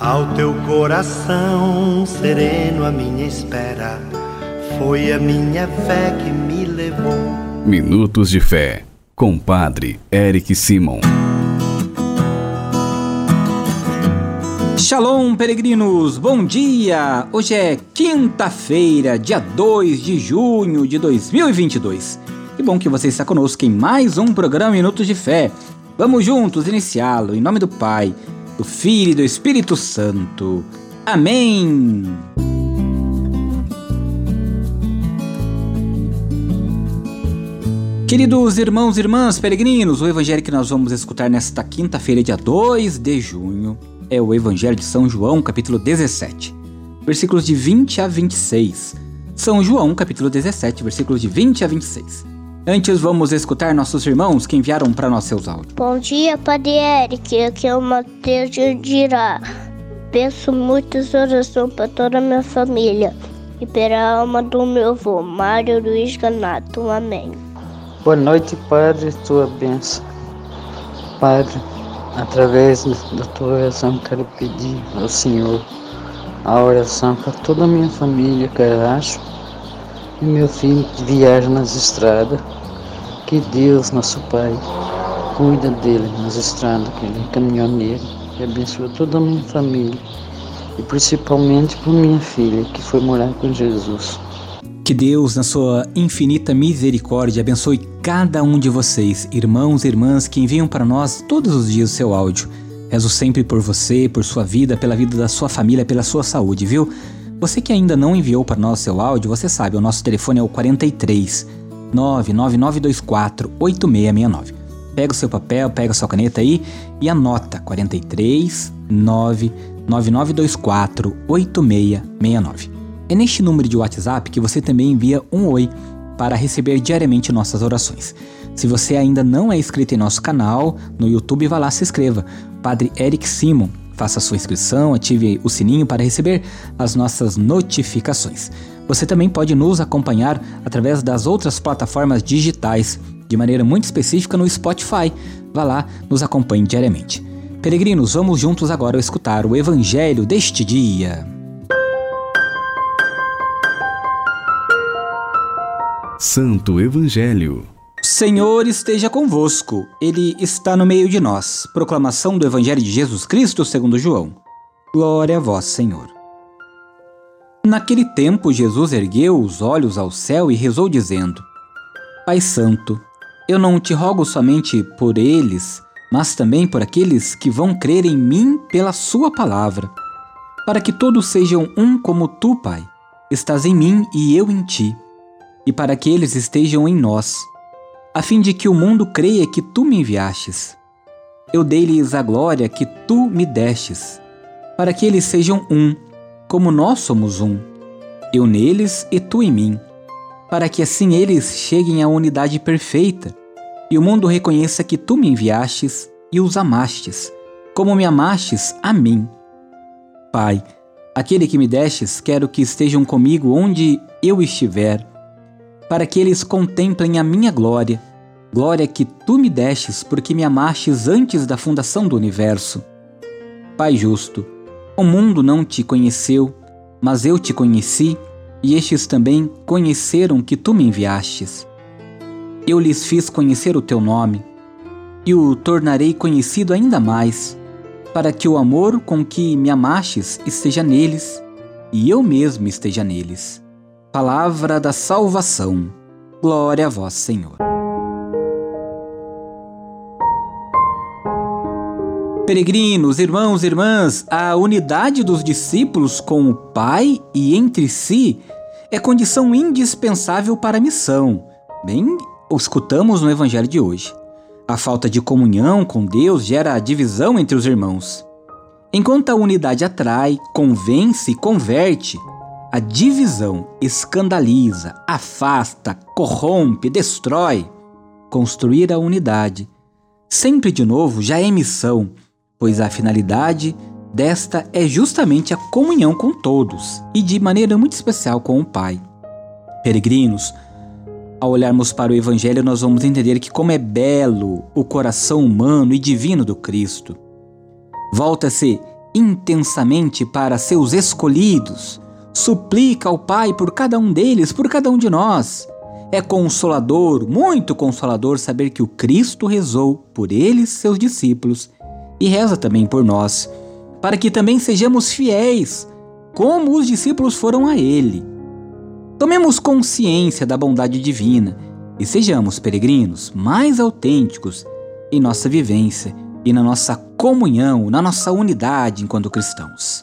Ao teu coração sereno, a minha espera foi a minha fé que me levou. Minutos de Fé, com Padre Eric Simon. Shalom, peregrinos! Bom dia! Hoje é quinta-feira, dia 2 de junho de 2022. Que bom que você está conosco em mais um programa Minutos de Fé. Vamos juntos iniciá-lo em nome do Pai do Filho e do Espírito Santo. Amém. Queridos irmãos e irmãs peregrinos, o evangelho que nós vamos escutar nesta quinta-feira, dia 2 de junho, é o Evangelho de São João, capítulo 17, versículos de 20 a 26. São João, capítulo 17, versículos de 20 a 26. Antes vamos escutar nossos irmãos que enviaram para nós seus áudios. Bom dia, Padre Eric. Aqui é o Matheus de Dirá. Peço muitas orações para toda a minha família e pela alma do meu avô, Mário Luiz Ganato. Amém. Boa noite, Padre, tua bênção. Padre, através da tua oração, quero pedir ao Senhor a oração para toda a minha família, Caracho, e meu filho viaja nas estradas. Que Deus, nosso Pai, cuida dele nas estradas, que ele é caminhoneiro, e abençoa toda a minha família, e principalmente por minha filha, que foi morar com Jesus. Que Deus, na sua infinita misericórdia, abençoe cada um de vocês, irmãos e irmãs que enviam para nós todos os dias o seu áudio. Rezo sempre por você, por sua vida, pela vida da sua família, pela sua saúde, viu? Você que ainda não enviou para nós seu áudio, você sabe, o nosso telefone é o 43 99924 8669. Pega o seu papel, pega a sua caneta aí e anota 43 99924 8669. É neste número de WhatsApp que você também envia um oi para receber diariamente nossas orações. Se você ainda não é inscrito em nosso canal no YouTube, vá lá se inscreva. Padre Eric Simon Faça sua inscrição, ative o sininho para receber as nossas notificações. Você também pode nos acompanhar através das outras plataformas digitais, de maneira muito específica no Spotify. Vá lá, nos acompanhe diariamente. Peregrinos, vamos juntos agora escutar o Evangelho deste dia. Santo Evangelho Senhor esteja convosco, Ele está no meio de nós. Proclamação do Evangelho de Jesus Cristo segundo João. Glória a vós, Senhor. Naquele tempo, Jesus ergueu os olhos ao céu e rezou, dizendo: Pai Santo, eu não te rogo somente por eles, mas também por aqueles que vão crer em mim pela Sua palavra, para que todos sejam um como tu, Pai, estás em mim e eu em ti, e para que eles estejam em nós a fim de que o mundo creia que tu me enviastes. Eu dei-lhes a glória que tu me destes, para que eles sejam um, como nós somos um, eu neles e tu em mim, para que assim eles cheguem à unidade perfeita, e o mundo reconheça que tu me enviastes e os amastes, como me amastes a mim. Pai, aquele que me destes, quero que estejam comigo onde eu estiver para que eles contemplem a minha glória, glória que tu me destes porque me amastes antes da fundação do universo. Pai justo, o mundo não te conheceu, mas eu te conheci, e estes também conheceram que tu me enviastes. Eu lhes fiz conhecer o teu nome, e o tornarei conhecido ainda mais, para que o amor com que me amastes esteja neles, e eu mesmo esteja neles. Palavra da salvação. Glória a vós, Senhor. Peregrinos, irmãos e irmãs, a unidade dos discípulos com o Pai e entre si é condição indispensável para a missão. Bem, escutamos no Evangelho de hoje. A falta de comunhão com Deus gera divisão entre os irmãos. Enquanto a unidade atrai, convence e converte, a divisão escandaliza, afasta, corrompe, destrói. Construir a unidade, sempre de novo, já é missão, pois a finalidade desta é justamente a comunhão com todos e de maneira muito especial com o Pai. Peregrinos, ao olharmos para o Evangelho, nós vamos entender que, como é belo o coração humano e divino do Cristo. Volta-se intensamente para seus escolhidos, suplica ao Pai por cada um deles, por cada um de nós. É consolador, muito consolador, saber que o Cristo rezou por eles, seus discípulos, e reza também por nós, para que também sejamos fiéis, como os discípulos foram a Ele. Tomemos consciência da bondade divina e sejamos peregrinos mais autênticos em nossa vivência e na nossa comunhão, na nossa unidade enquanto cristãos.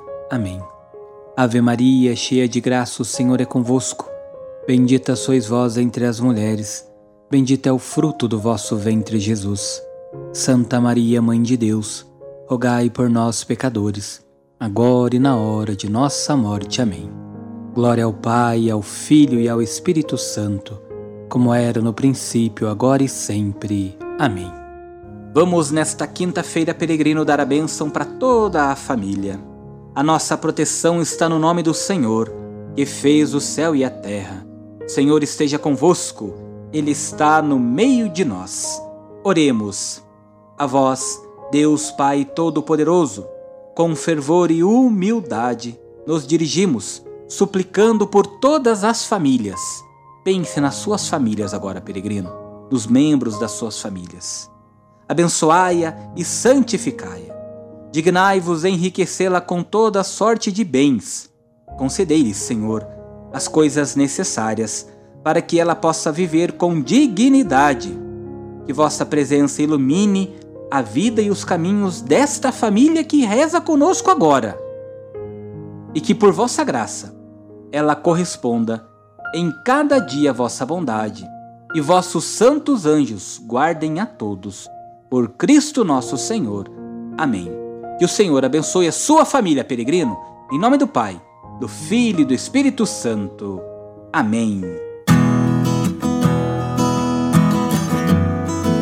Amém. Ave Maria, cheia de graça, o Senhor é convosco. Bendita sois vós entre as mulheres, bendito é o fruto do vosso ventre, Jesus. Santa Maria, Mãe de Deus, rogai por nós, pecadores, agora e na hora de nossa morte. Amém. Glória ao Pai, ao Filho e ao Espírito Santo, como era no princípio, agora e sempre. Amém. Vamos nesta quinta-feira peregrino dar a bênção para toda a família. A nossa proteção está no nome do Senhor, que fez o céu e a terra. Senhor esteja convosco, Ele está no meio de nós. Oremos. A vós, Deus Pai Todo-Poderoso, com fervor e humildade, nos dirigimos, suplicando por todas as famílias. Pense nas suas famílias agora, peregrino, nos membros das suas famílias abençoai-a e santificai-a. Dignai-vos enriquecê-la com toda sorte de bens. Concedei-lhe, Senhor, as coisas necessárias para que ela possa viver com dignidade. Que vossa presença ilumine a vida e os caminhos desta família que reza conosco agora. E que por vossa graça ela corresponda em cada dia vossa bondade, e vossos santos anjos guardem a todos por Cristo nosso Senhor. Amém. Que o Senhor abençoe a sua família, peregrino, em nome do Pai, do Filho e do Espírito Santo. Amém.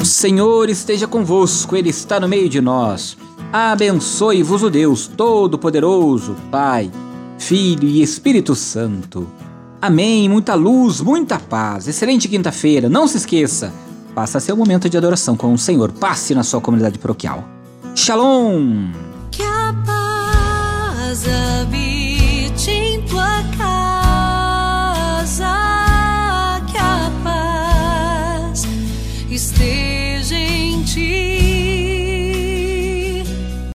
O Senhor esteja convosco, Ele está no meio de nós. Abençoe-vos o Deus Todo-Poderoso, Pai, Filho e Espírito Santo. Amém. Muita luz, muita paz. Excelente quinta-feira. Não se esqueça Passa seu momento de adoração com o Senhor. Passe na sua comunidade paroquial. Shalom! Que a paz